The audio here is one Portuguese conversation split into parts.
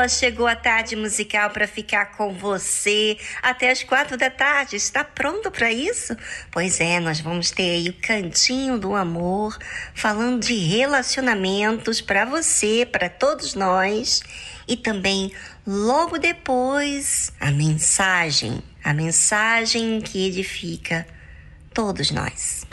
Lisboa, chegou a tarde musical para ficar com você até as quatro da tarde. Está pronto para isso? Pois é, nós vamos ter aí o Cantinho do Amor, falando de relacionamentos para você, para todos nós. E também, logo depois, a mensagem, a mensagem que edifica todos nós.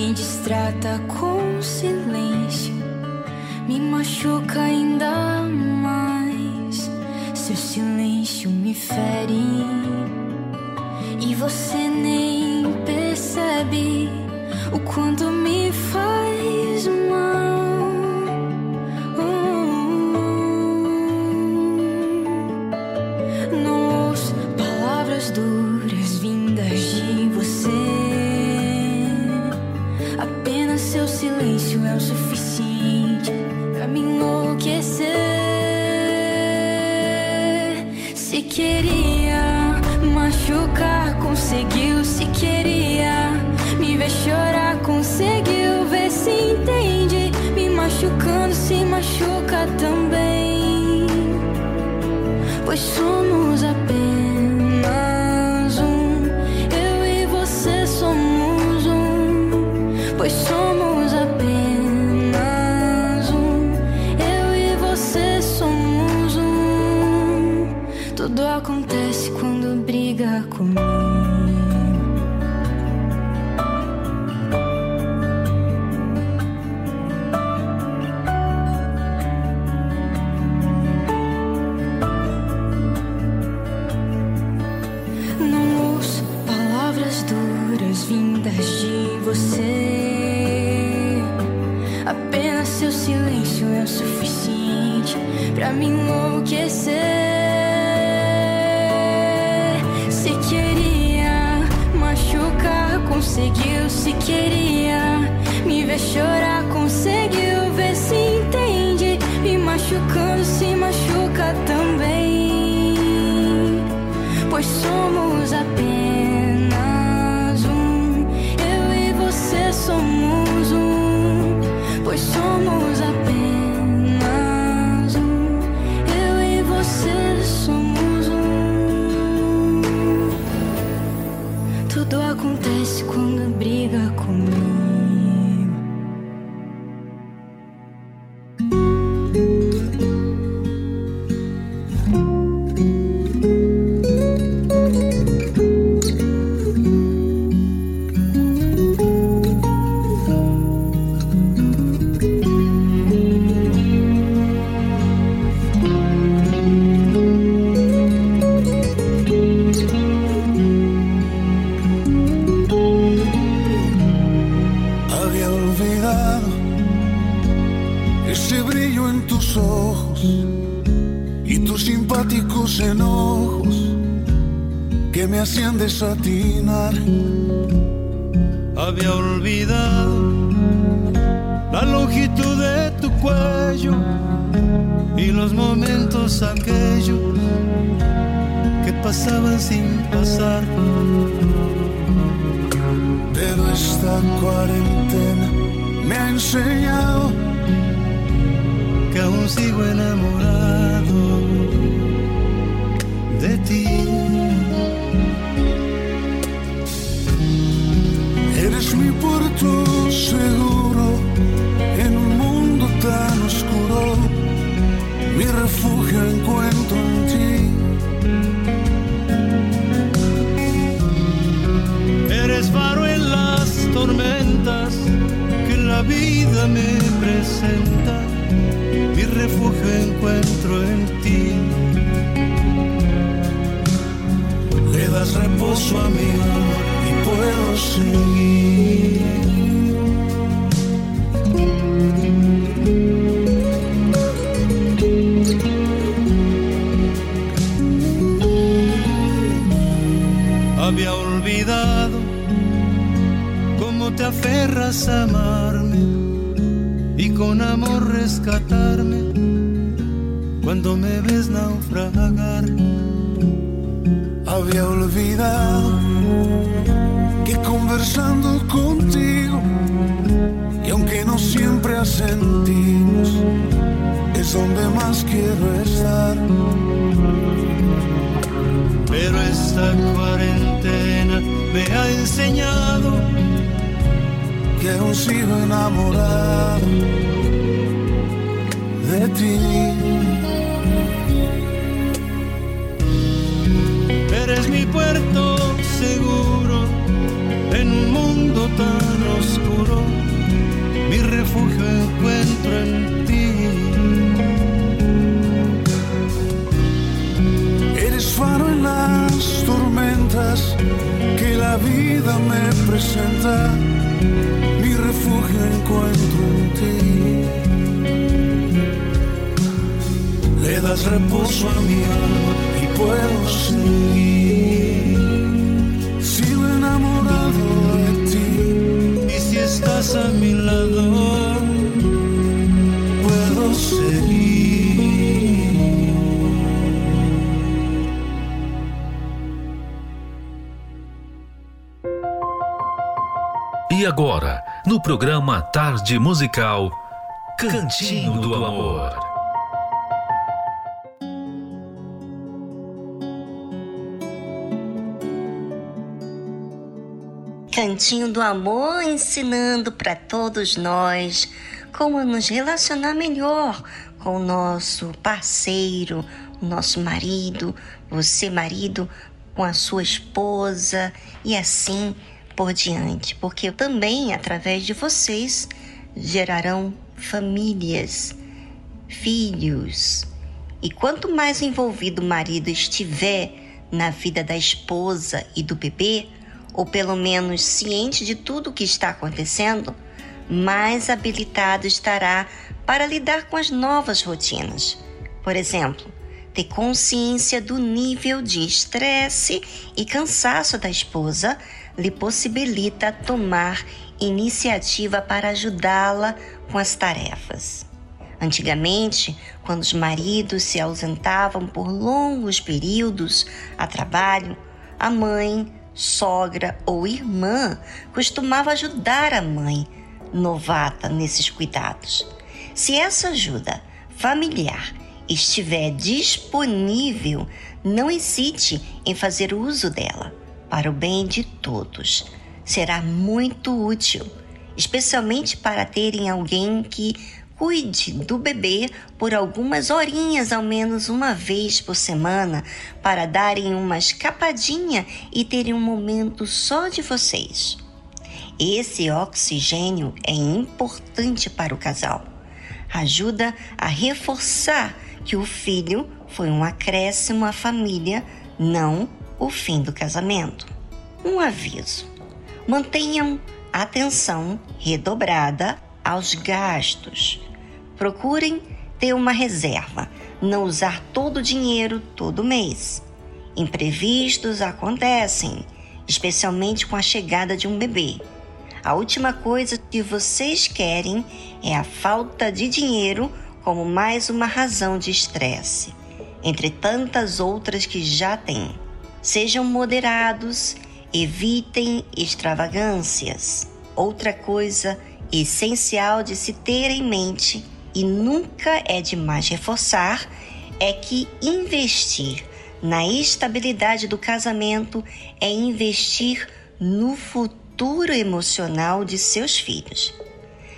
me distrata com silêncio, me machuca ainda mais. Seu silêncio me fere e você nem percebe o quanto me faz. Wish Que aún Tarde Musical, Cantinho do Amor. Cantinho do Amor ensinando para todos nós como nos relacionar melhor com o nosso parceiro, o nosso marido, você, marido, com a sua esposa e assim por diante, porque também através de vocês gerarão famílias, filhos. E quanto mais envolvido o marido estiver na vida da esposa e do bebê, ou pelo menos ciente de tudo o que está acontecendo, mais habilitado estará para lidar com as novas rotinas. Por exemplo, ter consciência do nível de estresse e cansaço da esposa lhe possibilita tomar iniciativa para ajudá-la com as tarefas. Antigamente, quando os maridos se ausentavam por longos períodos a trabalho, a mãe, sogra ou irmã costumava ajudar a mãe novata nesses cuidados. Se essa ajuda familiar estiver disponível, não hesite em fazer uso dela para o bem de todos. Será muito útil, especialmente para terem alguém que cuide do bebê por algumas horinhas, ao menos uma vez por semana, para darem uma escapadinha e terem um momento só de vocês. Esse oxigênio é importante para o casal. Ajuda a reforçar que o filho foi um acréscimo à família, não o fim do casamento. Um aviso: mantenham atenção redobrada aos gastos Procurem ter uma reserva, não usar todo o dinheiro todo mês. Imprevistos acontecem, especialmente com a chegada de um bebê. A última coisa que vocês querem é a falta de dinheiro como mais uma razão de estresse, entre tantas outras que já têm. Sejam moderados, evitem extravagâncias. Outra coisa essencial de se ter em mente e nunca é demais reforçar é que investir na estabilidade do casamento é investir no futuro emocional de seus filhos.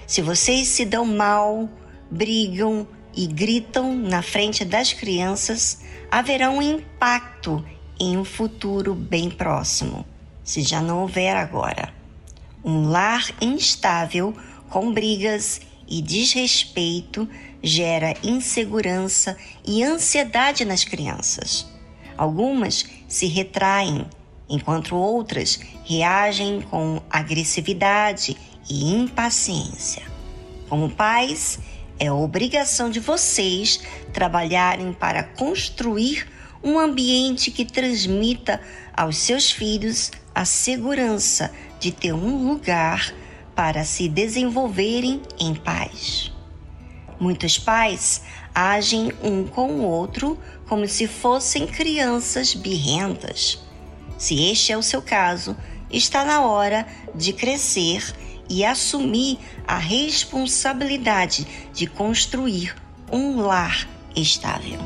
Se vocês se dão mal, brigam e gritam na frente das crianças, haverá um impacto em um futuro bem próximo, se já não houver agora. Um lar instável com brigas e desrespeito gera insegurança e ansiedade nas crianças. Algumas se retraem, enquanto outras reagem com agressividade e impaciência. Como pais, é obrigação de vocês trabalharem para construir um ambiente que transmita aos seus filhos a segurança de ter um lugar para se desenvolverem em paz. Muitos pais agem um com o outro como se fossem crianças birrentas. Se este é o seu caso, está na hora de crescer e assumir a responsabilidade de construir um lar estável.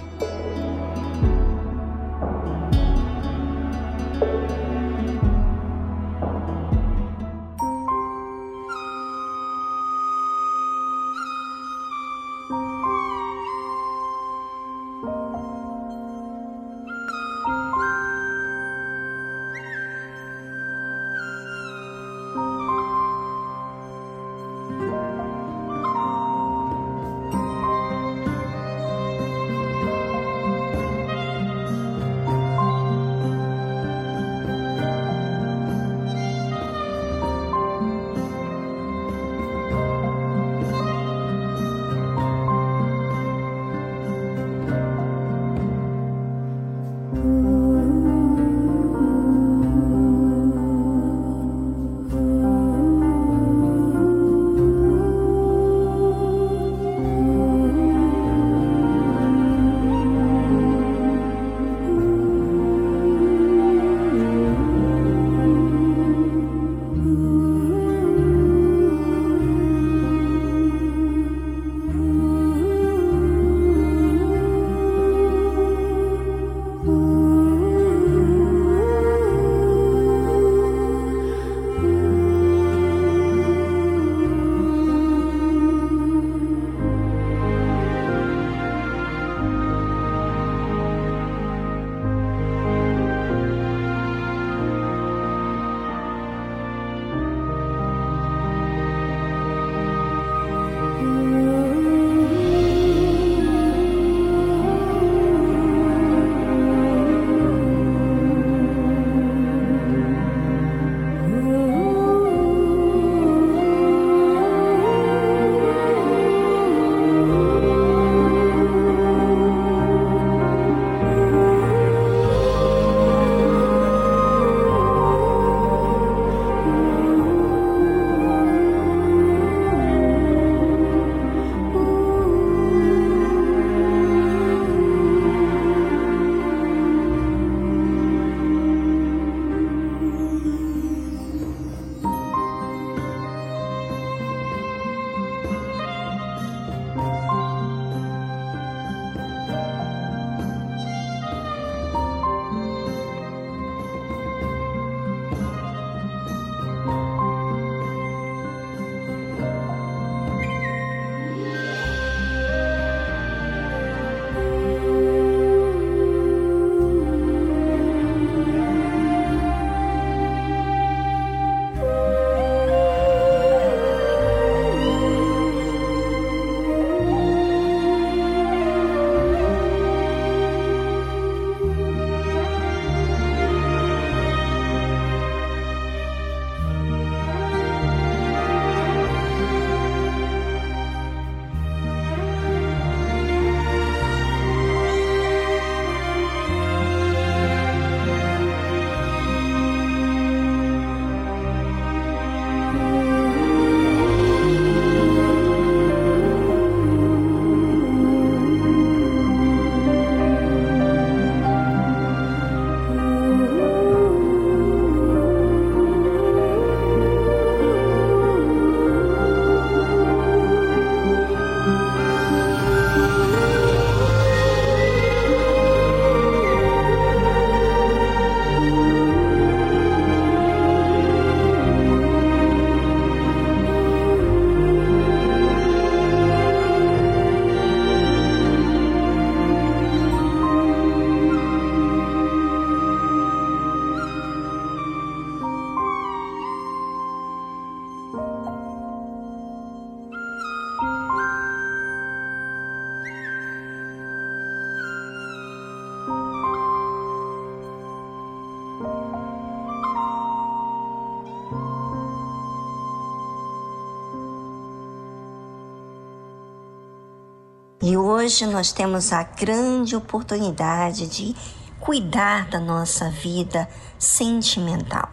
Hoje nós temos a grande oportunidade de cuidar da nossa vida sentimental,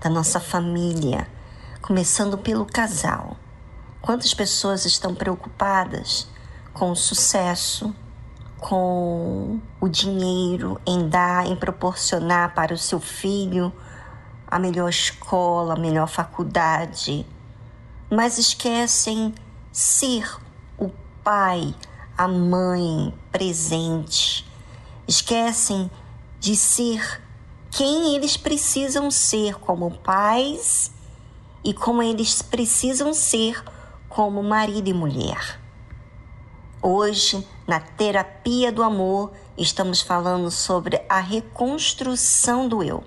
da nossa família, começando pelo casal. Quantas pessoas estão preocupadas com o sucesso, com o dinheiro, em dar, em proporcionar para o seu filho a melhor escola, a melhor faculdade, mas esquecem ser o pai, a mãe presente. Esquecem de ser quem eles precisam ser como pais e como eles precisam ser como marido e mulher. Hoje, na terapia do amor, estamos falando sobre a reconstrução do eu.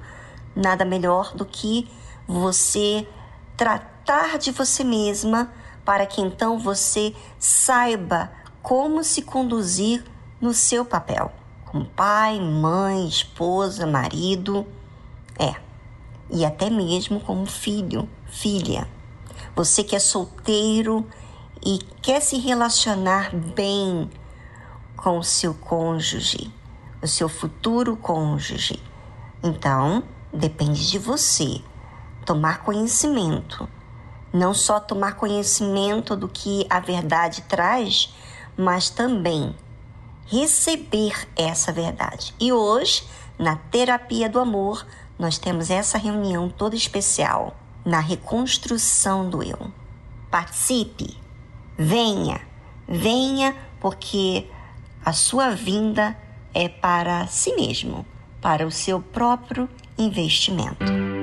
Nada melhor do que você tratar de você mesma para que então você saiba como se conduzir no seu papel, como pai, mãe, esposa, marido, é, e até mesmo como filho, filha. Você que é solteiro e quer se relacionar bem com o seu cônjuge, o seu futuro cônjuge. Então, depende de você tomar conhecimento. Não só tomar conhecimento do que a verdade traz, mas também receber essa verdade. E hoje, na terapia do amor, nós temos essa reunião toda especial na reconstrução do eu. Participe, venha, venha, porque a sua vinda é para si mesmo, para o seu próprio investimento.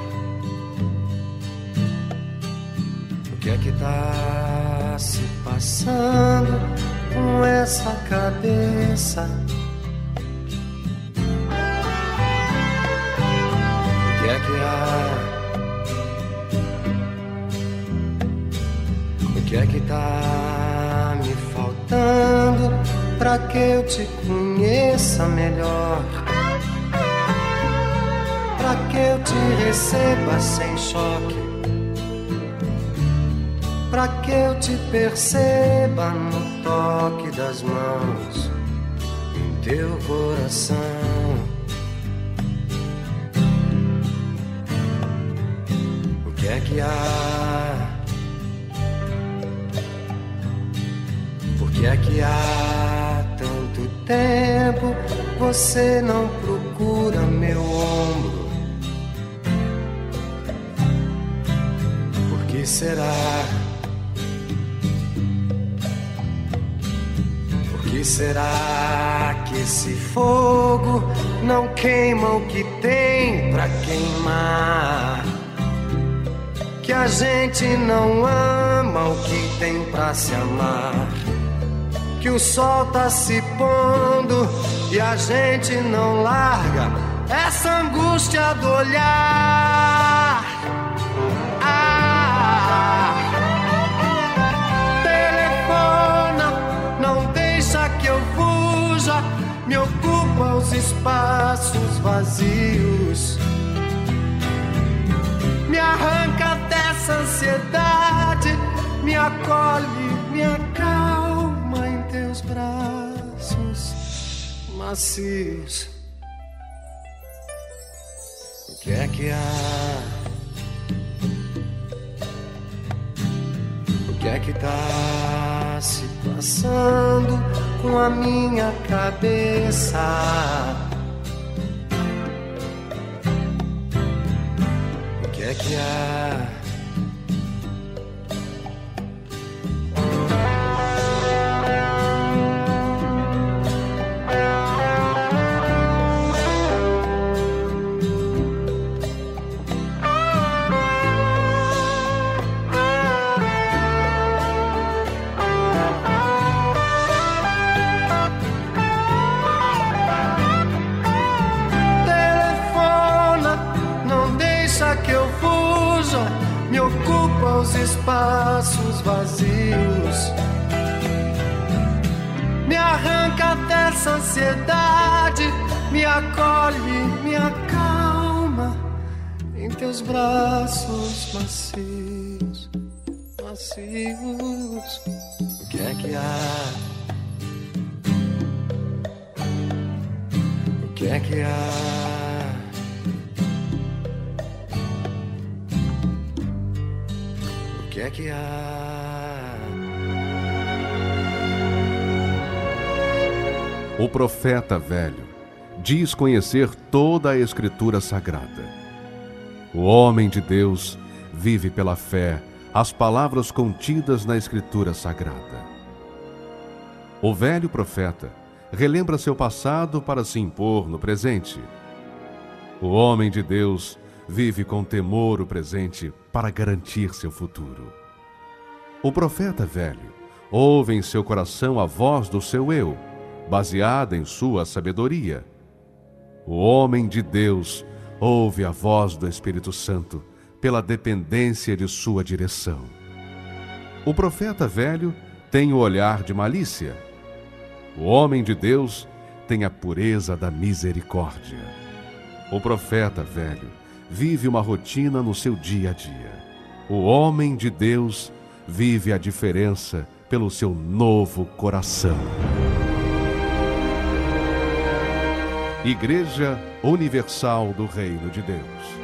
Que é que tá se passando com essa cabeça? O que é que há? O que é que tá me faltando pra que eu te conheça melhor? Pra que eu te receba sem choque? Pra que eu te perceba no toque das mãos em teu coração? O que é que há? Por que é que há tanto tempo você não procura meu ombro? Será? Que será que esse fogo não queima o que tem pra queimar? Que a gente não ama o que tem pra se amar. Que o sol tá se pondo e a gente não larga essa angústia do olhar. Ocupa os espaços vazios. Me arranca dessa ansiedade, me acolhe, me acalma em teus braços macios. O que é que há? O que é que tá se passando com a minha cabeça? O que é que há? Espaços vazios. Me arranca dessa ansiedade, me acolhe, me acalma em teus braços macios, macios. O que é que há? O que é que há? É que há? O profeta velho diz conhecer toda a Escritura Sagrada. O homem de Deus vive pela fé as palavras contidas na Escritura Sagrada. O velho profeta relembra seu passado para se impor no presente. O homem de Deus vive com temor o presente para garantir seu futuro. O profeta velho ouve em seu coração a voz do seu eu, baseada em sua sabedoria. O homem de Deus ouve a voz do Espírito Santo pela dependência de sua direção. O profeta velho tem o olhar de malícia. O homem de Deus tem a pureza da misericórdia. O profeta velho vive uma rotina no seu dia a dia. O homem de Deus vive a diferença pelo seu novo coração. Igreja Universal do Reino de Deus.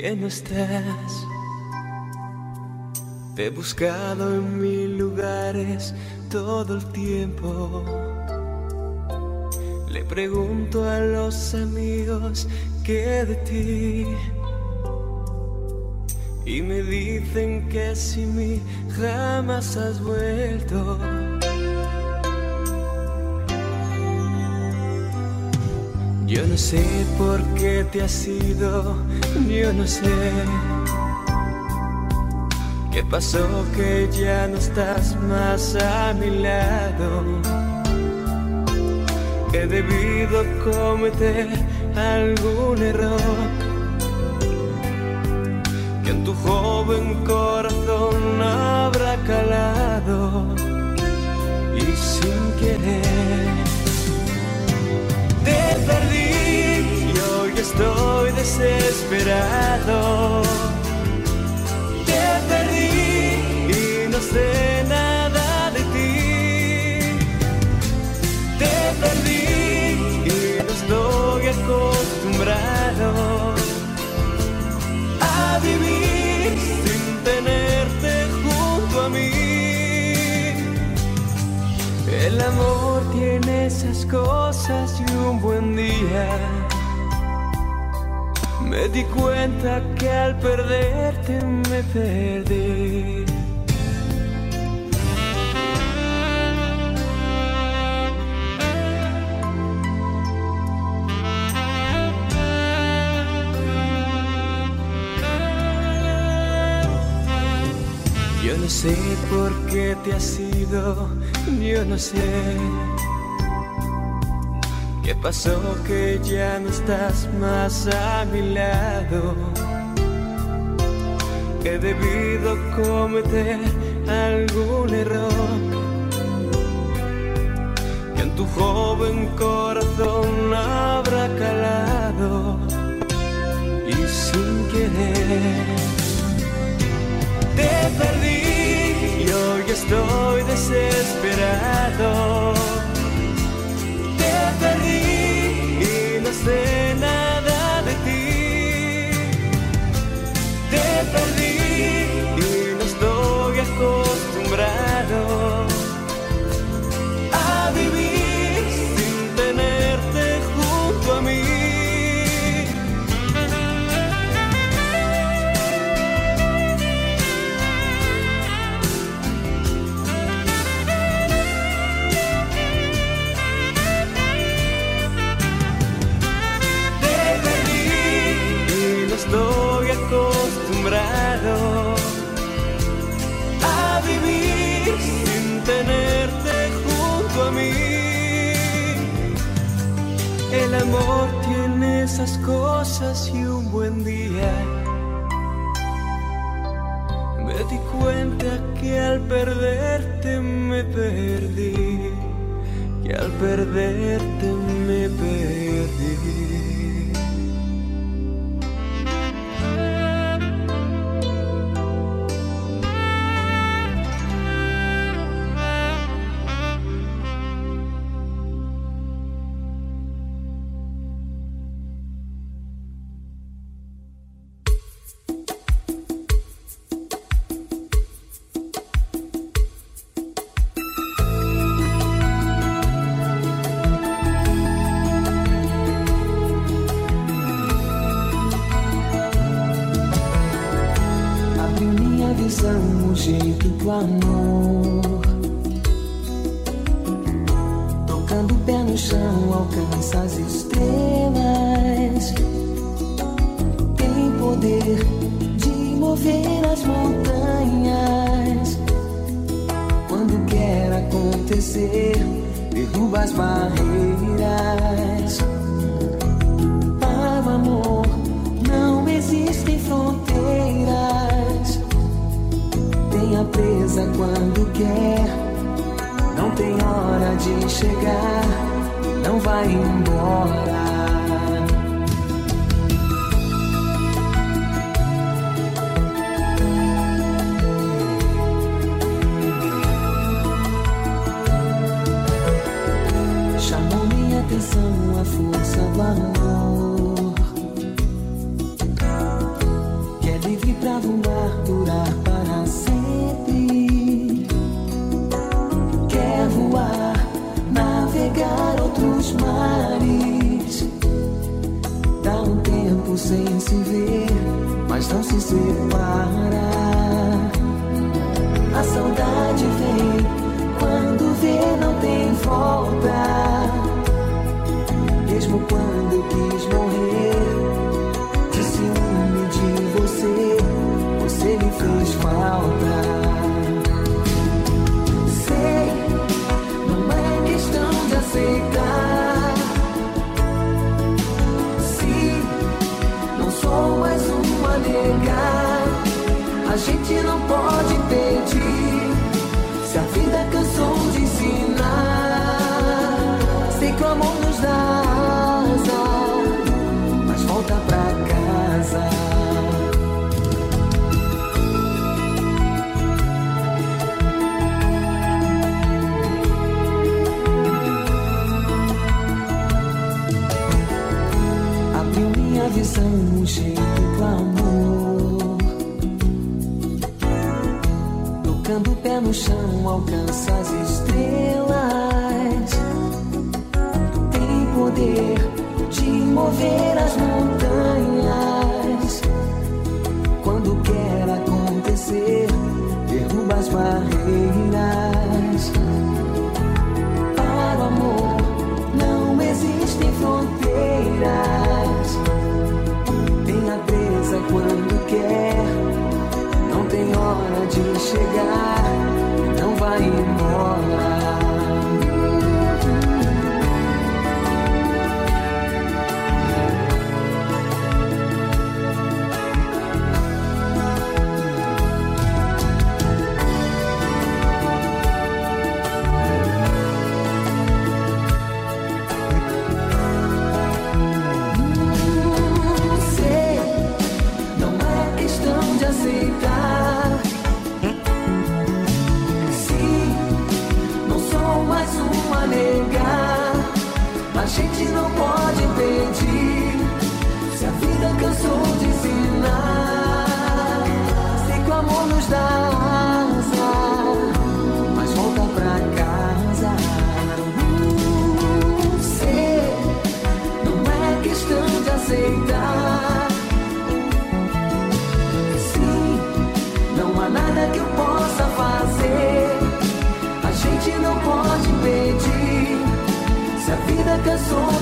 Que no estás. Te he buscado en mil lugares todo el tiempo. Le pregunto a los amigos qué de ti. Y me dicen que sin mí jamás has vuelto. Sé por qué te has ido, yo no sé. ¿Qué pasó que ya no estás más a mi lado? He debido cometer algún error que en tu joven corazón habrá calado y sin querer estoy desesperado. Te perdí y no sé nada de ti. Te perdí y no estoy acostumbrado a vivir sin tenerte junto a mí. El amor tiene esas cosas y un buen día me di cuenta que al perderte me perdí. Yo no sé por qué te has ido, yo no sé. ¿Qué pasó que ya no estás más a mi lado? He debido cometer algún error que en tu joven corazón habrá calado y sin querer te perdí y hoy estoy desesperado. Esas cosas y un buen día. Me di cuenta que al perderte me perdí, que al perderte Se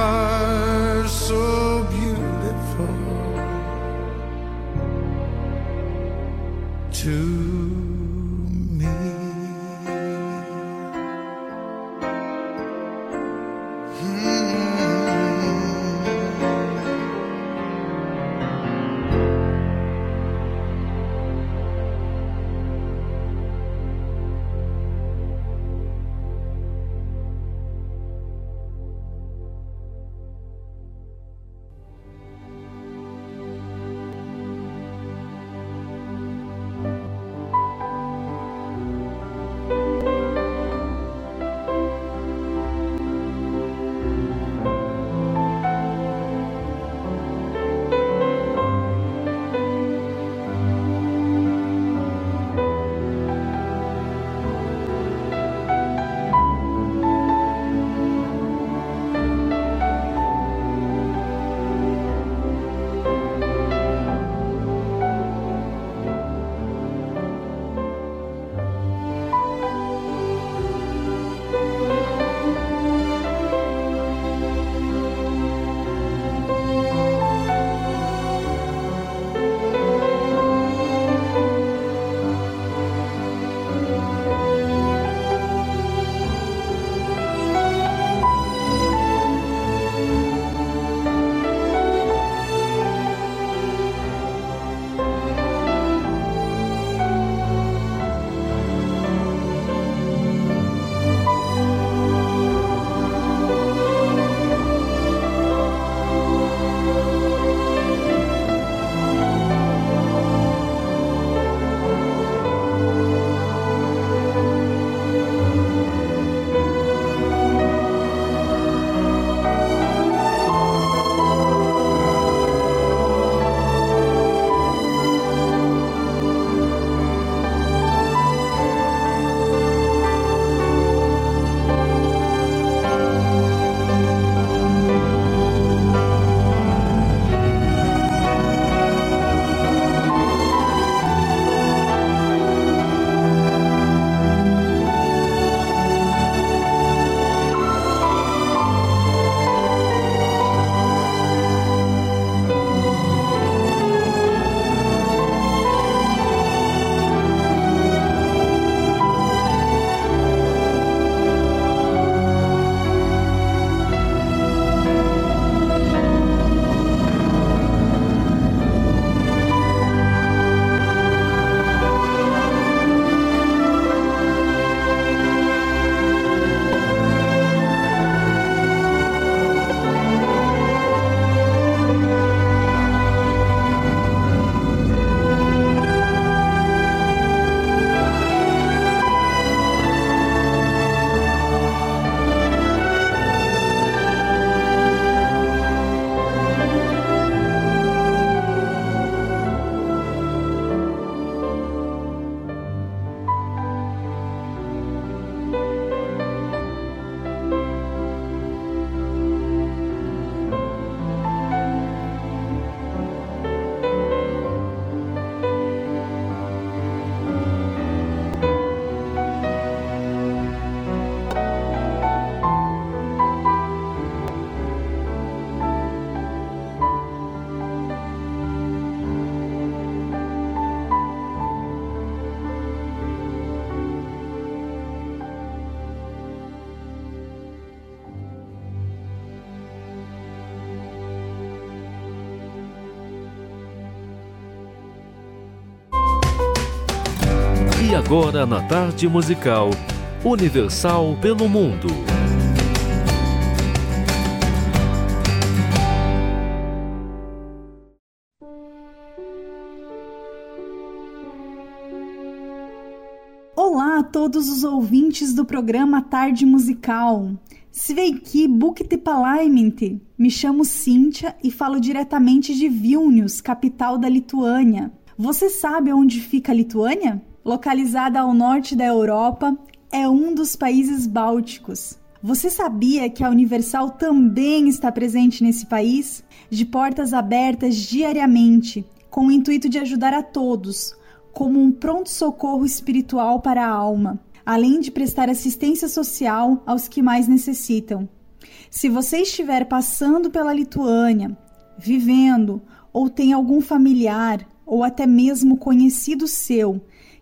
soir agora na tarde musical Universal pelo Mundo. Olá a todos os ouvintes do programa Tarde Musical. Sveiki Bukti Palaiminti. Me chamo Cíntia e falo diretamente de Vilnius, capital da Lituânia. Você sabe onde fica a Lituânia? localizada ao norte da Europa, é um dos países bálticos. Você sabia que a Universal também está presente nesse país? De portas abertas diariamente, com o intuito de ajudar a todos, como um pronto-socorro espiritual para a alma, além de prestar assistência social aos que mais necessitam. Se você estiver passando pela Lituânia, vivendo ou tem algum familiar ou até mesmo conhecido seu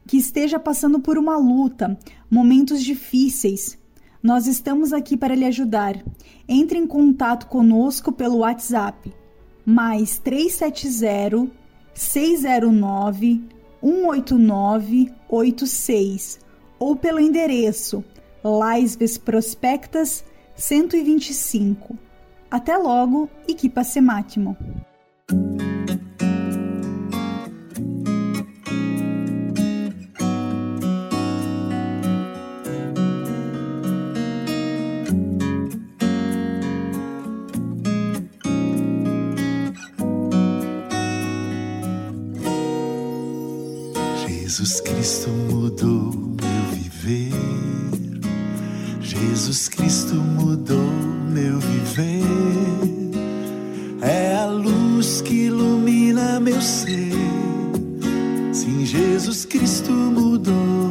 que esteja passando por uma luta, momentos difíceis. Nós estamos aqui para lhe ajudar. Entre em contato conosco pelo WhatsApp mais 370 609 18986 ou pelo endereço Laisves Prospectas 125. Até logo e que passe mátimo! Jesus Cristo mudou meu viver. Jesus Cristo mudou meu viver. É a luz que ilumina meu ser. Sim, Jesus Cristo mudou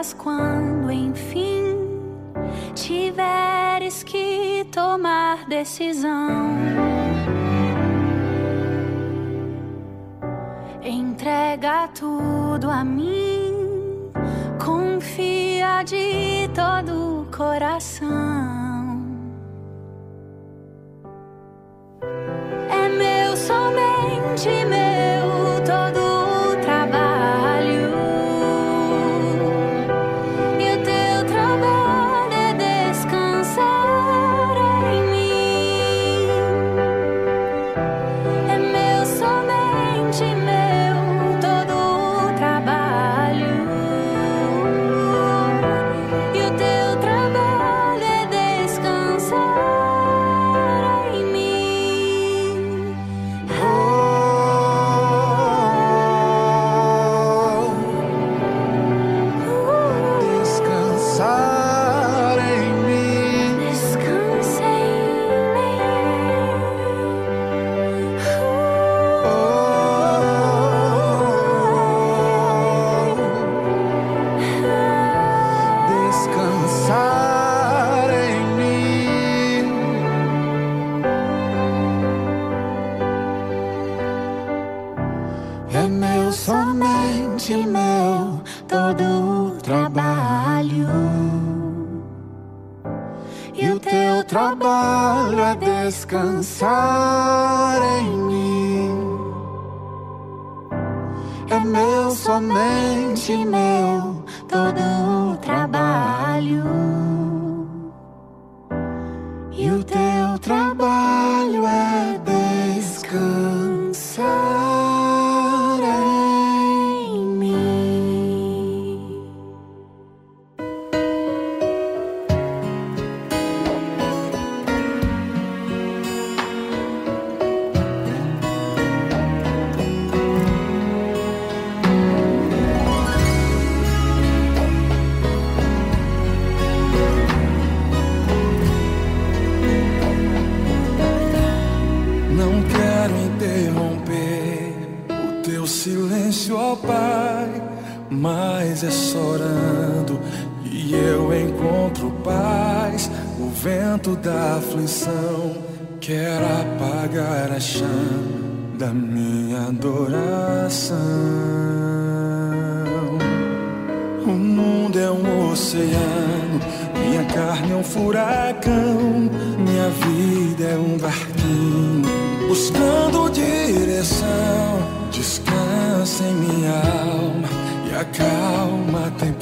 Mas quando enfim tiveres que tomar decisão, entrega tudo a mim, confia de todo o coração.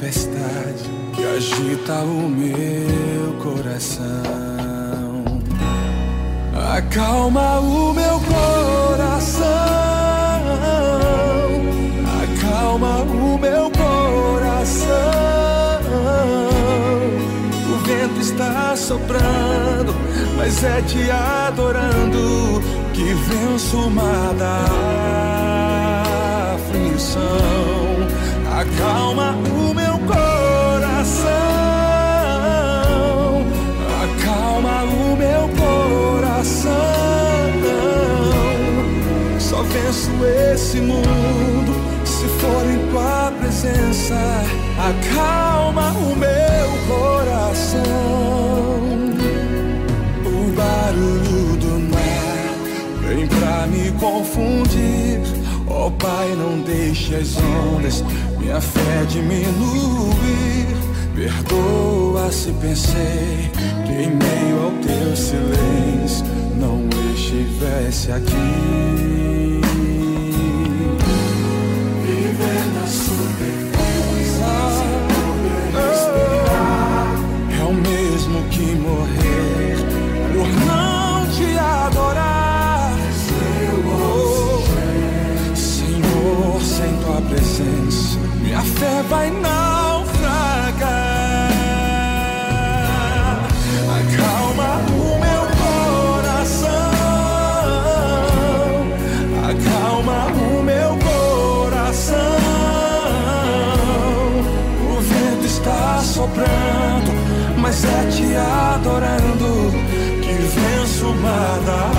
Tempestade que agita o meu coração. Acalma o meu coração. Acalma o meu coração. O vento está soprando, mas é te adorando que venço uma da aflição. Acalma o venço esse mundo se for em tua presença. Acalma o meu coração. O barulho do mar vem pra me confundir. Ó Pai, não deixe as ondas minha fé diminuir. Perdoa se pensei que em meio ao teu silêncio não estivesse aqui. Vai naufragar. Acalma o meu coração, acalma o meu coração. O vento está soprando, mas é te adorando que venço uma da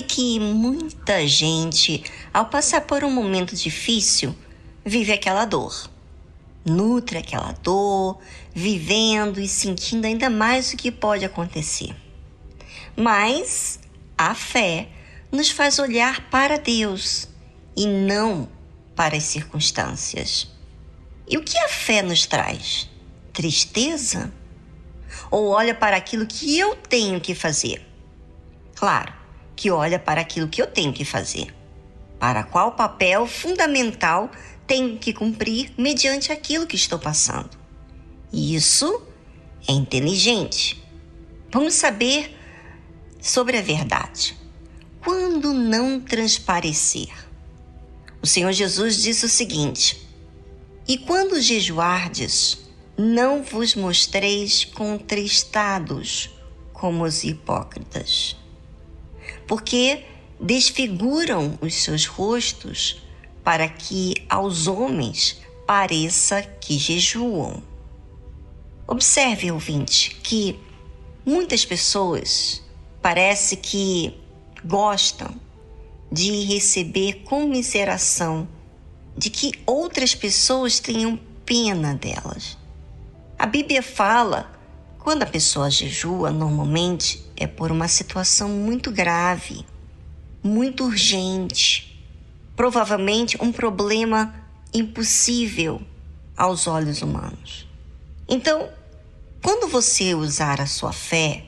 Sabe que muita gente, ao passar por um momento difícil, vive aquela dor. Nutre aquela dor, vivendo e sentindo ainda mais o que pode acontecer. Mas a fé nos faz olhar para Deus e não para as circunstâncias. E o que a fé nos traz? Tristeza? Ou olha para aquilo que eu tenho que fazer? Claro, que olha para aquilo que eu tenho que fazer. Para qual papel fundamental tenho que cumprir mediante aquilo que estou passando. Isso é inteligente. Vamos saber sobre a verdade. Quando não transparecer? O Senhor Jesus disse o seguinte: E quando jejuardes, não vos mostreis contristados como os hipócritas porque desfiguram os seus rostos para que aos homens pareça que jejuam. Observe, ouvinte, que muitas pessoas parece que gostam de receber comiseração, de que outras pessoas tenham pena delas. A Bíblia fala, quando a pessoa jejua, normalmente é por uma situação muito grave, muito urgente, provavelmente um problema impossível aos olhos humanos. Então, quando você usar a sua fé,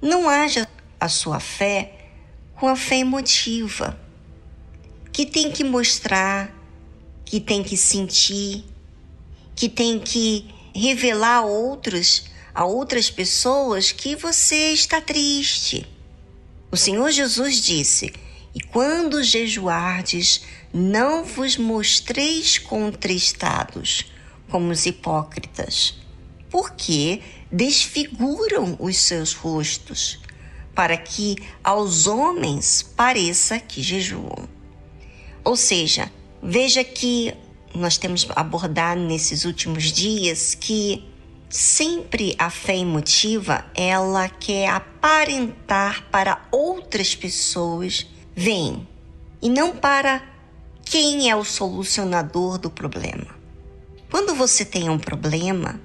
não haja a sua fé com a fé emotiva, que tem que mostrar, que tem que sentir, que tem que revelar a outros a outras pessoas que você está triste. O Senhor Jesus disse: E quando jejuardes, não vos mostreis contristados, como os hipócritas, porque desfiguram os seus rostos, para que aos homens pareça que jejuam. Ou seja, veja que nós temos abordado nesses últimos dias que Sempre a fé emotiva, ela quer aparentar para outras pessoas vem e não para quem é o solucionador do problema. Quando você tem um problema,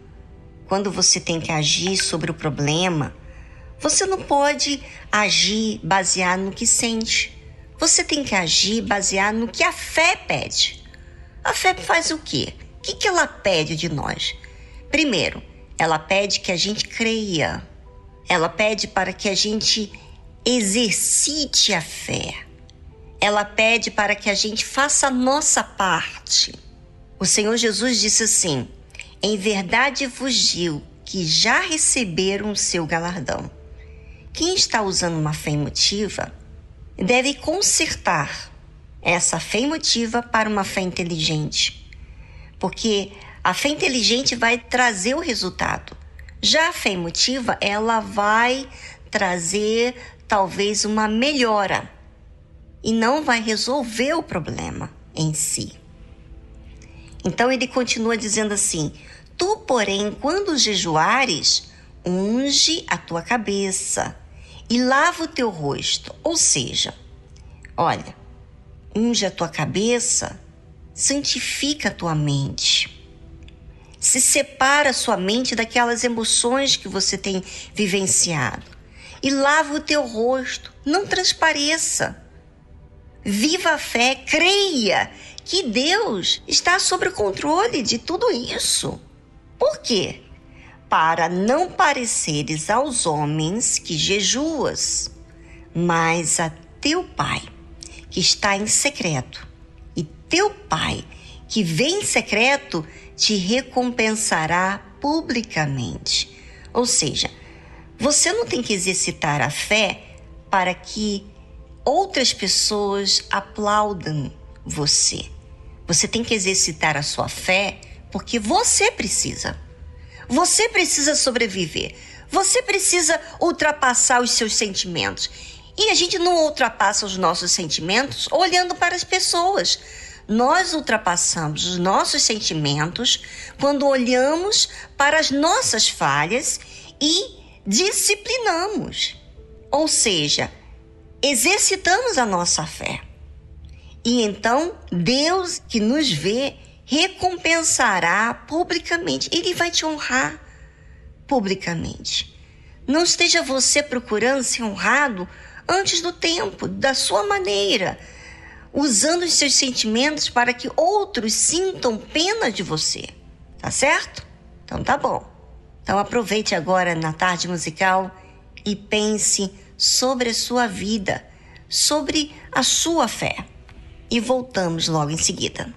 quando você tem que agir sobre o problema, você não pode agir baseado no que sente. Você tem que agir baseado no que a fé pede. A fé faz o quê? O que, ela pede de nós? Primeiro, ela pede que a gente creia. Ela pede para que a gente exercite a fé. Ela pede para que a gente faça a nossa parte. O Senhor Jesus disse assim: Em verdade vos digo que já receberam o seu galardão. Quem está usando uma fé emotiva deve consertar essa fé emotiva para uma fé inteligente. Porque a fé inteligente vai trazer o resultado. Já a fé emotiva, ela vai trazer talvez uma melhora e não vai resolver o problema em si. Então ele continua dizendo assim: Tu, porém, quando jejuares, unge a tua cabeça e lava o teu rosto. Ou seja, olha, unge a tua cabeça, santifica a tua mente se separa sua mente daquelas emoções que você tem vivenciado e lava o teu rosto, não transpareça. Viva a fé, creia que Deus está sob o controle de tudo isso. Por quê? Para não pareceres aos homens que jejuas, mas a teu Pai, que está em secreto. E teu Pai, que vem em secreto, te recompensará publicamente. Ou seja, você não tem que exercitar a fé para que outras pessoas aplaudam você. Você tem que exercitar a sua fé porque você precisa. Você precisa sobreviver. Você precisa ultrapassar os seus sentimentos. E a gente não ultrapassa os nossos sentimentos olhando para as pessoas nós ultrapassamos os nossos sentimentos quando olhamos para as nossas falhas e disciplinamos. Ou seja, exercitamos a nossa fé. E então Deus que nos vê recompensará publicamente. Ele vai te honrar publicamente. Não esteja você procurando ser honrado antes do tempo, da sua maneira, usando os seus sentimentos para que outros sintam pena de você. Tá certo? Então tá bom. Então aproveite agora na tarde musical e pense sobre a sua vida, sobre a sua fé. E voltamos logo em seguida.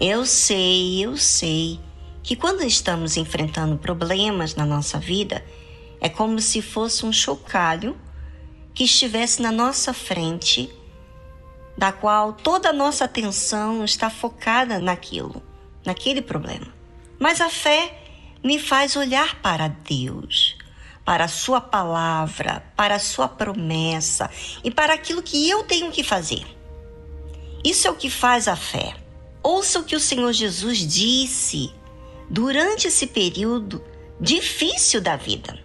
Eu sei, eu sei que quando estamos enfrentando problemas na nossa vida, é como se fosse um chocalho que estivesse na nossa frente, da qual toda a nossa atenção está focada naquilo, naquele problema. Mas a fé me faz olhar para Deus, para a Sua palavra, para a Sua promessa e para aquilo que eu tenho que fazer. Isso é o que faz a fé. Ouça o que o Senhor Jesus disse durante esse período difícil da vida.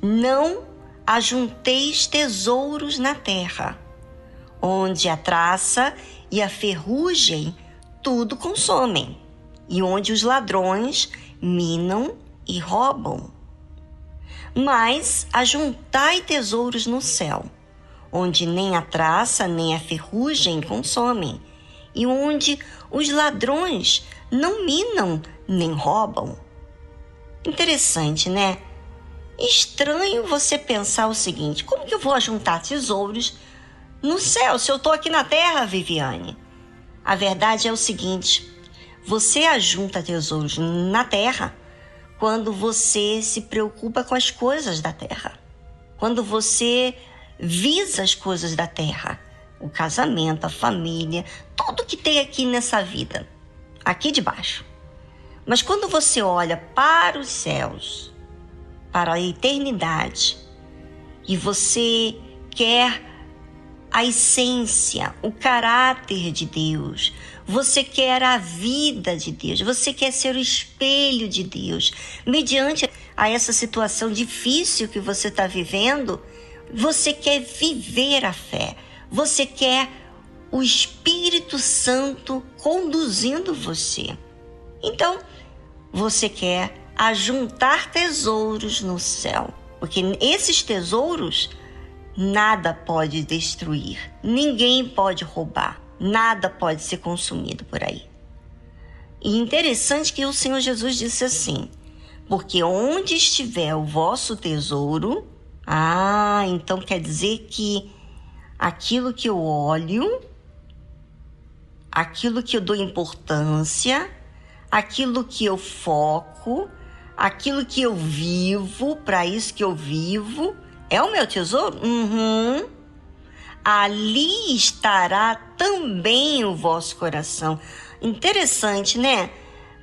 Não ajunteis tesouros na terra, onde a traça e a ferrugem tudo consomem, e onde os ladrões minam e roubam. Mas ajuntai tesouros no céu, onde nem a traça nem a ferrugem consomem, e onde os ladrões não minam nem roubam. Interessante, né? Estranho você pensar o seguinte: como que eu vou juntar tesouros no céu, se eu estou aqui na terra, Viviane? A verdade é o seguinte: você ajunta tesouros na terra quando você se preocupa com as coisas da terra, quando você visa as coisas da terra, o casamento, a família, tudo que tem aqui nessa vida, aqui de baixo. Mas quando você olha para os céus, para a eternidade, e você quer a essência, o caráter de Deus, você quer a vida de Deus, você quer ser o espelho de Deus. Mediante a essa situação difícil que você está vivendo, você quer viver a fé, você quer o Espírito Santo conduzindo você. Então, você quer ajuntar tesouros no céu, porque esses tesouros nada pode destruir, ninguém pode roubar, nada pode ser consumido por aí. E interessante que o Senhor Jesus disse assim: porque onde estiver o vosso tesouro, ah, então quer dizer que aquilo que eu olho, aquilo que eu dou importância, aquilo que eu foco, aquilo que eu vivo, para isso que eu vivo, é o meu tesouro? Uhum. Ali estará também o vosso coração. Interessante, né?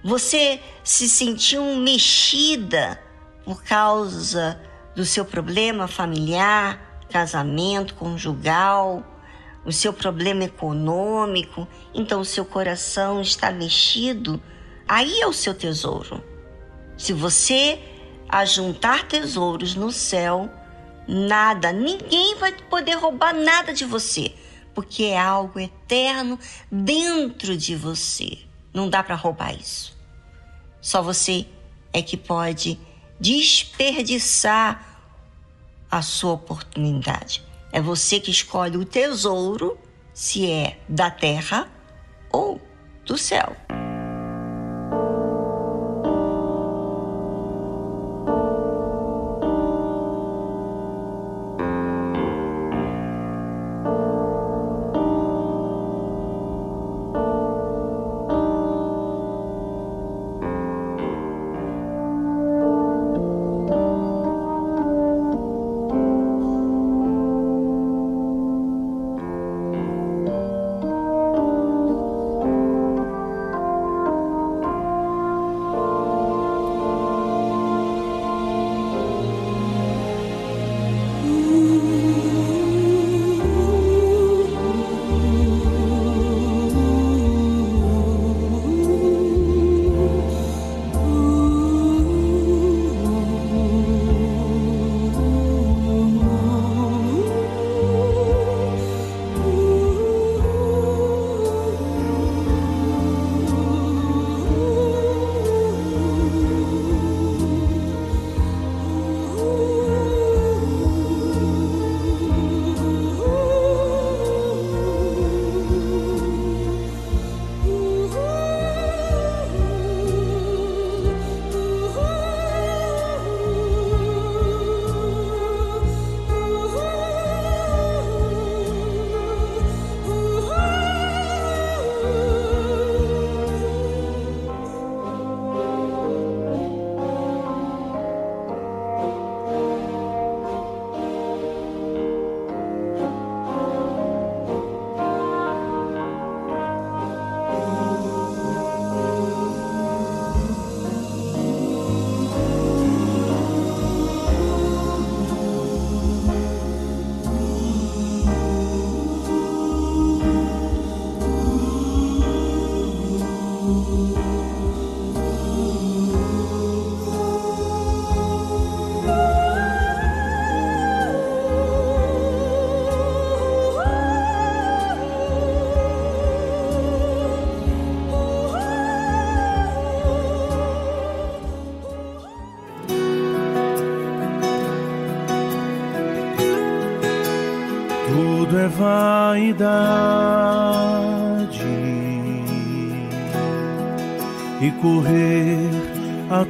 Você se sentiu mexida por causa do seu problema familiar, casamento, conjugal, o seu problema econômico, então o seu coração está mexido, aí é o seu tesouro. Se você ajuntar tesouros no céu, nada, ninguém vai poder roubar nada de você, porque é algo eterno dentro de você. Não dá para roubar isso. Só você é que pode desperdiçar a sua oportunidade. É você que escolhe o tesouro, se é da terra ou do céu.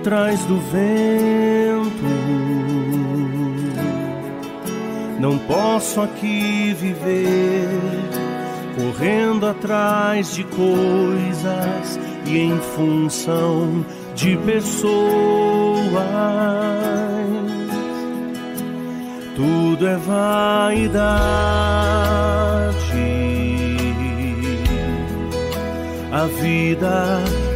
Atrás do vento Não posso aqui viver correndo atrás de coisas e em função de pessoas. Tudo é vaidade. A vida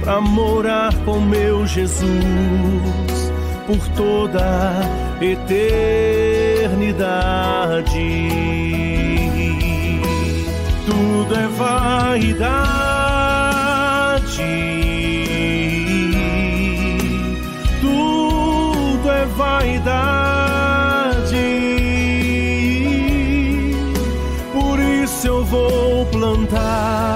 para morar com meu Jesus por toda eternidade. Tudo é vaidade, tudo é vaidade. Por isso eu vou plantar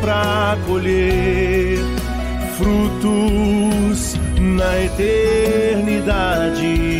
para colher frutos na eternidade.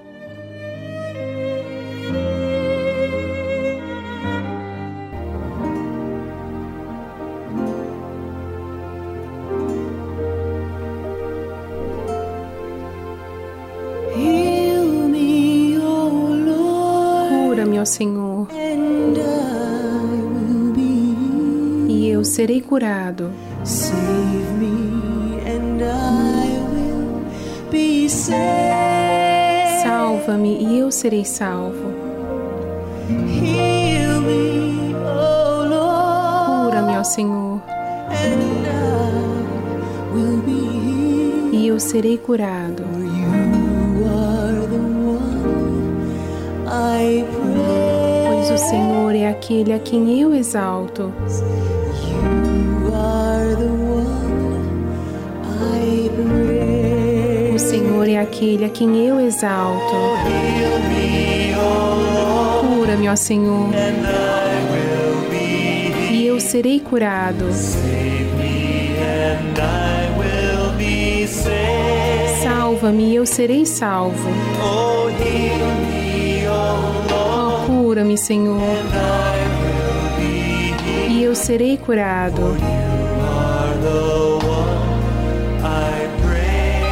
Serei curado. Save me, and I will be saved. Salva-me e eu serei salvo. Heal me, oh Lord, Cura-me, ó Senhor, and I will be healed. e eu serei curado. You are the one I Pois o. Senhor é aquele a quem eu exalto. É aquele a quem eu exalto. Cura-me, ó Senhor, e eu serei curado. Salva-me e eu serei salvo. Cura-me, Senhor. E eu serei curado.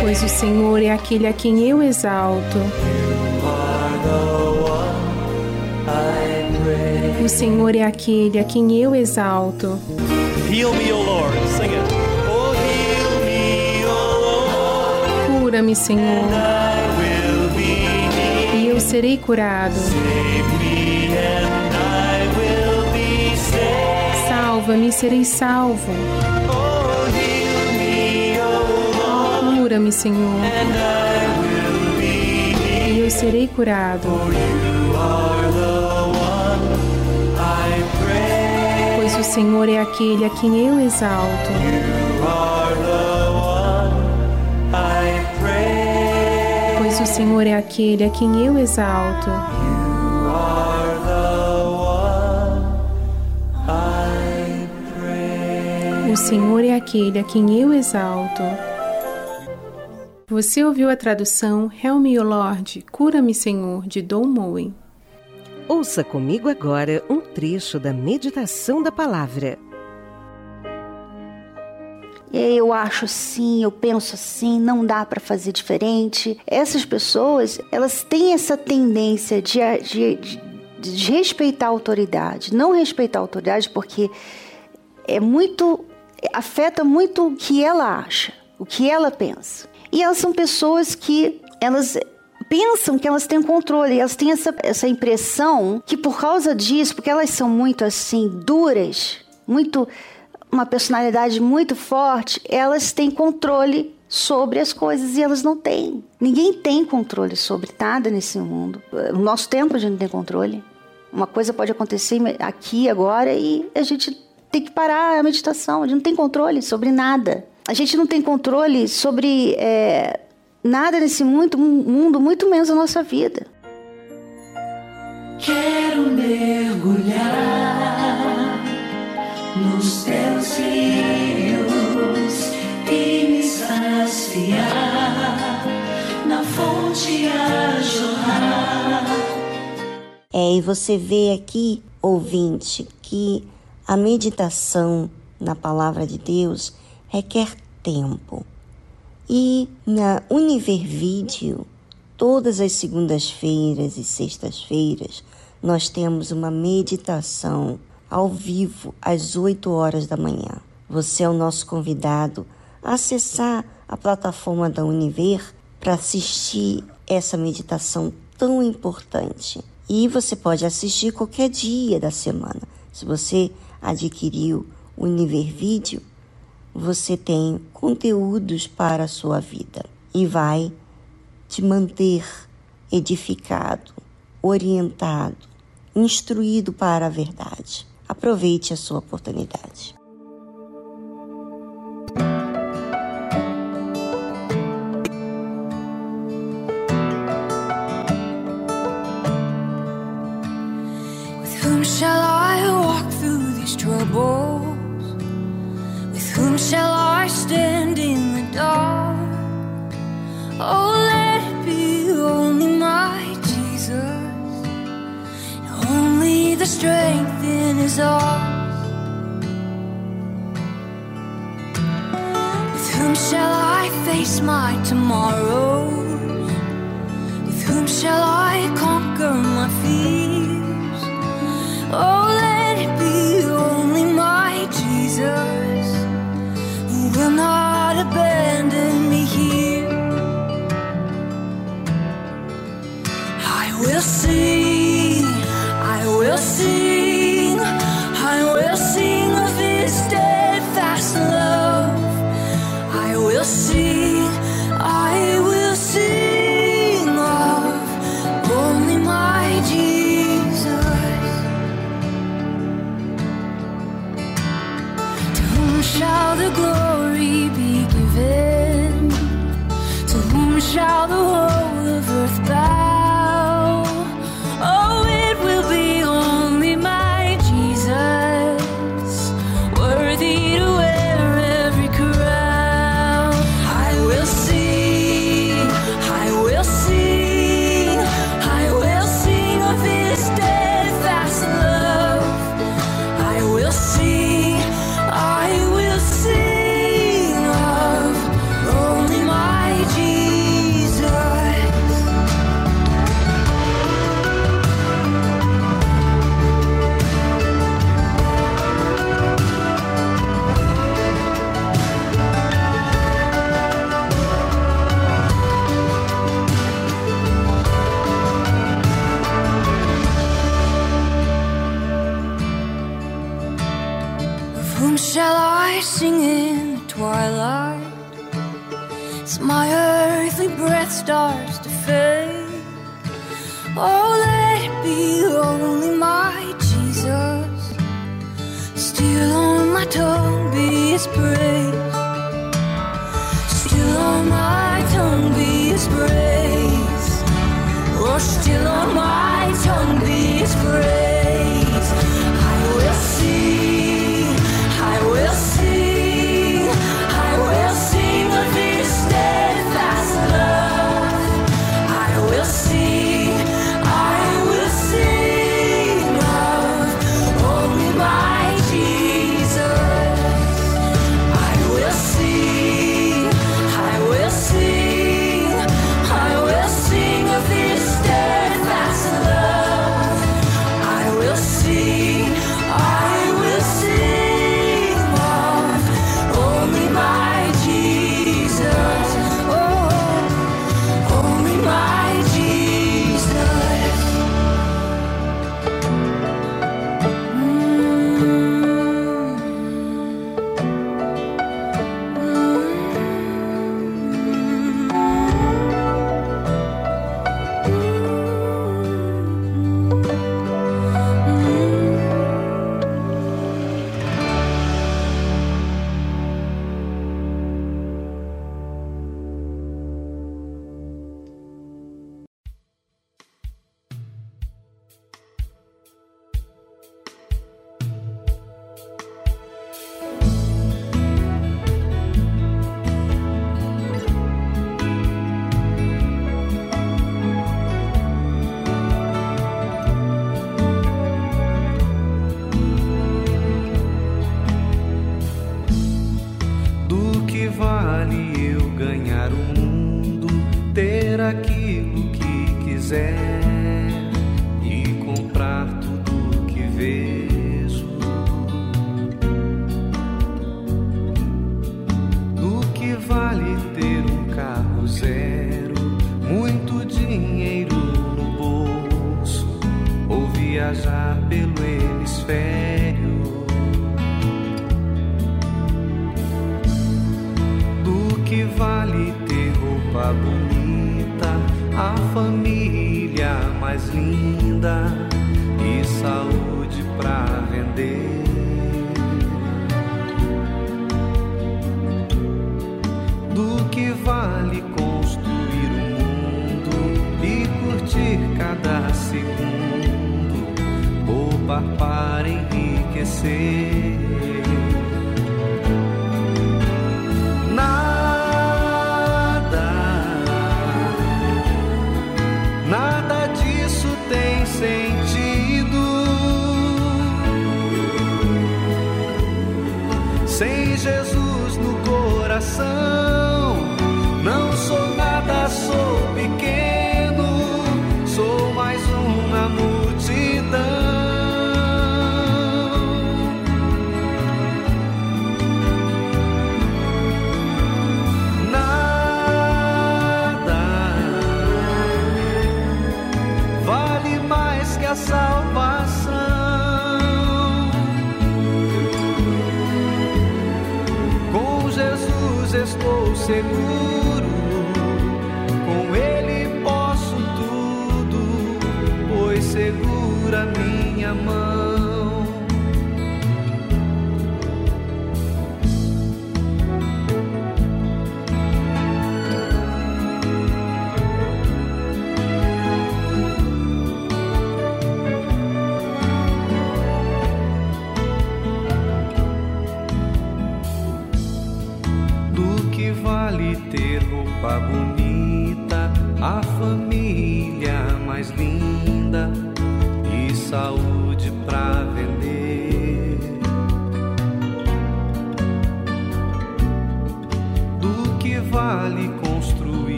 Pois o Senhor é aquele a quem eu exalto. O Senhor é aquele a quem eu exalto. Heal me, O Lord. Sing it. Oh, heal me, O Lord. Cura-me, Senhor. E eu serei curado. Salva-me e serei salvo. Cura-me, Senhor. E eu serei curado. Pois o Senhor é aquele a quem eu exalto. Pois o Senhor é aquele a quem eu exalto. O Senhor é aquele a quem eu exalto. Você ouviu a tradução Help me, O Lord, Cura-me, Senhor, de Don Moen. Ouça comigo agora um trecho da meditação da palavra. Eu acho assim, eu penso assim, não dá para fazer diferente. Essas pessoas, elas têm essa tendência de, de, de, de respeitar a autoridade, não respeitar a autoridade porque é muito afeta muito o que ela acha, o que ela pensa. E elas são pessoas que elas pensam que elas têm controle, elas têm essa, essa impressão que por causa disso, porque elas são muito assim duras, muito uma personalidade muito forte, elas têm controle sobre as coisas e elas não têm. Ninguém tem controle sobre nada nesse mundo. No nosso tempo a gente não tem controle. Uma coisa pode acontecer aqui agora e a gente tem que parar a meditação. A gente não tem controle sobre nada. A gente não tem controle sobre é, nada nesse mundo, mundo, muito menos a nossa vida. Quero mergulhar nos teus rios e me saciar na fonte a jorrar. É, e você vê aqui, ouvinte, que a meditação na palavra de Deus requer tempo. E na Univer Video, todas as segundas-feiras e sextas-feiras, nós temos uma meditação ao vivo às 8 horas da manhã. Você é o nosso convidado a acessar a plataforma da Univer para assistir essa meditação tão importante. E você pode assistir qualquer dia da semana. Se você adquiriu o Univer Vídeo, você tem conteúdos para a sua vida e vai te manter edificado, orientado, instruído para a verdade. Aproveite a sua oportunidade. With whom shall I walk through these troubles? Whom shall I stand in the dark? Oh, let it be only my Jesus, only the strength in His arms. With whom shall I face my tomorrows? With whom shall I conquer my fears? Oh, let it be only my Jesus will not abandon me here. I will see, I will sing, viajar pelo hemisfério. Do que vale ter roupa bonita, a família mais linda e saúde pra vender? Do que vale construir um mundo e curtir cada roubar para enriquecer. Nada, nada disso tem sentido sem Jesus no coração.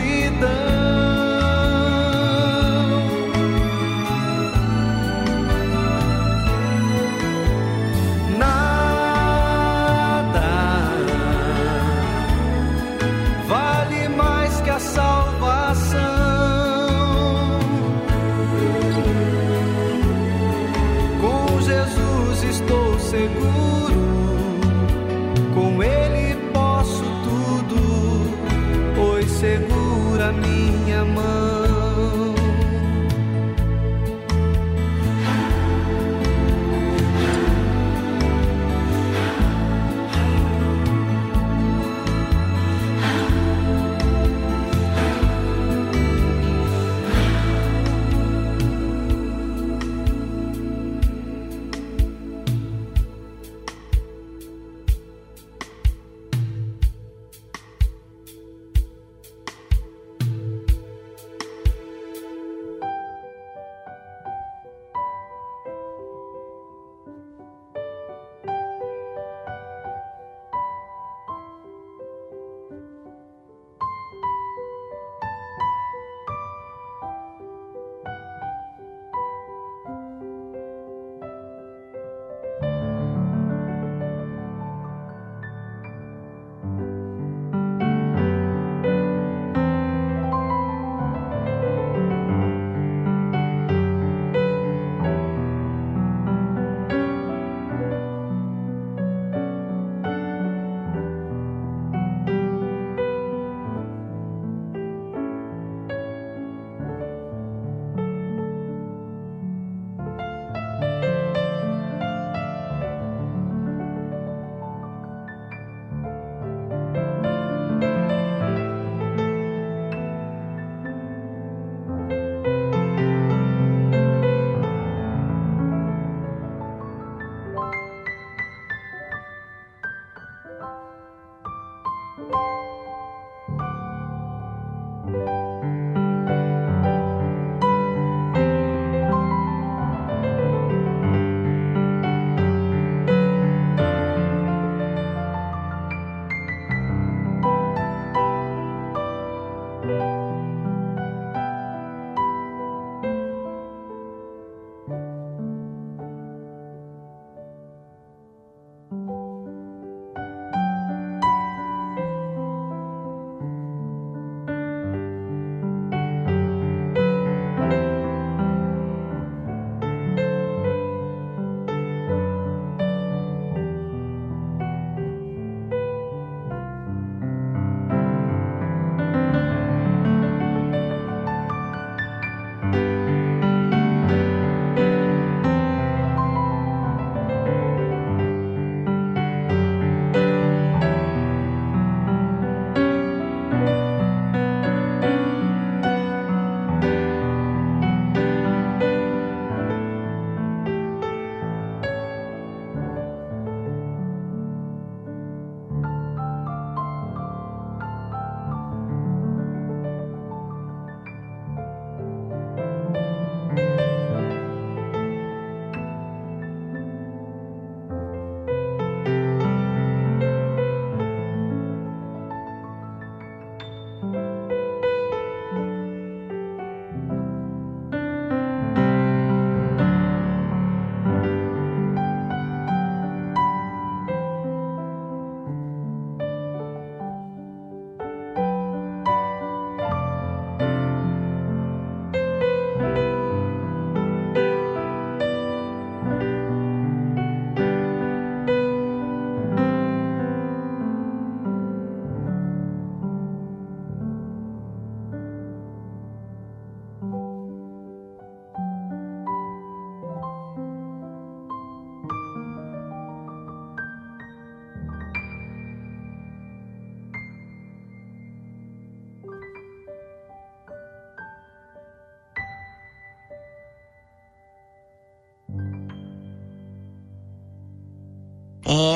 Multidão. É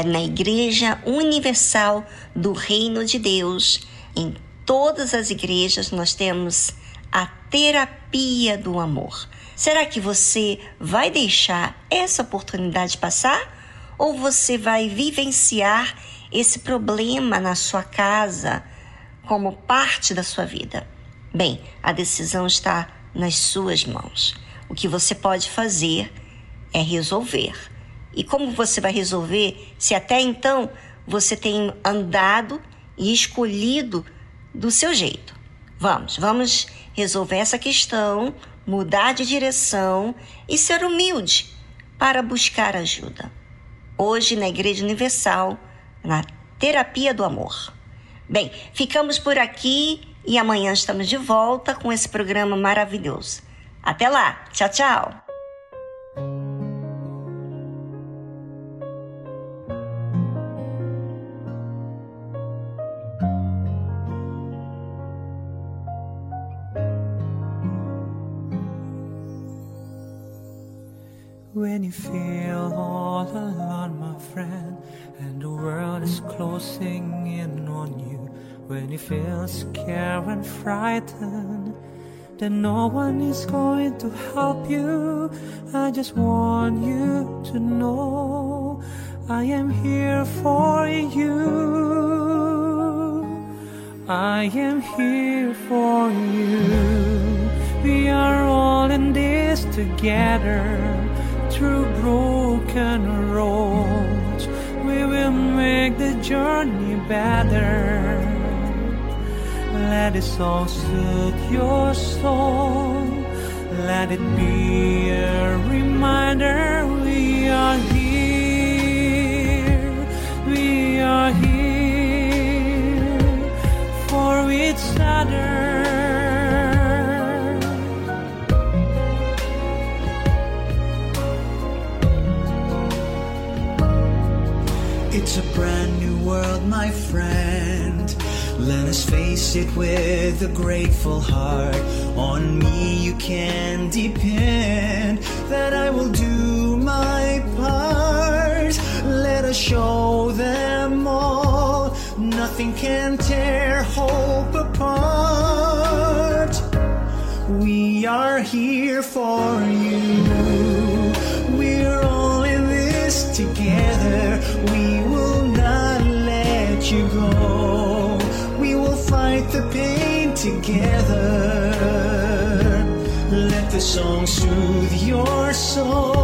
na Igreja Universal do Reino de Deus. Em todas as igrejas nós temos a terapia do amor. Será que você vai deixar essa oportunidade passar? Ou você vai vivenciar esse problema na sua casa como parte da sua vida? Bem, a decisão está nas suas mãos. O que você pode fazer é resolver. E como você vai resolver se até então você tem andado e escolhido do seu jeito? Vamos, vamos resolver essa questão, mudar de direção e ser humilde para buscar ajuda. Hoje na Igreja Universal, na Terapia do Amor. Bem, ficamos por aqui e amanhã estamos de volta com esse programa maravilhoso. Até lá, tchau, tchau! You feel all alone, my friend, and the world is closing in on you, when you feel scared and frightened, then no one is going to help you. I just want you to know I am here for you. I am here for you. We are all in this together through broken roads. We will make the journey better. Let this song soothe your soul. Let it be a reminder we are here. We are here for each other. It's a brand new world, my friend. Let us face it with a grateful heart. On me you can depend that I will do my part. Let us show them all nothing can tear hope apart. We are here for you. Together. Let the song soothe your soul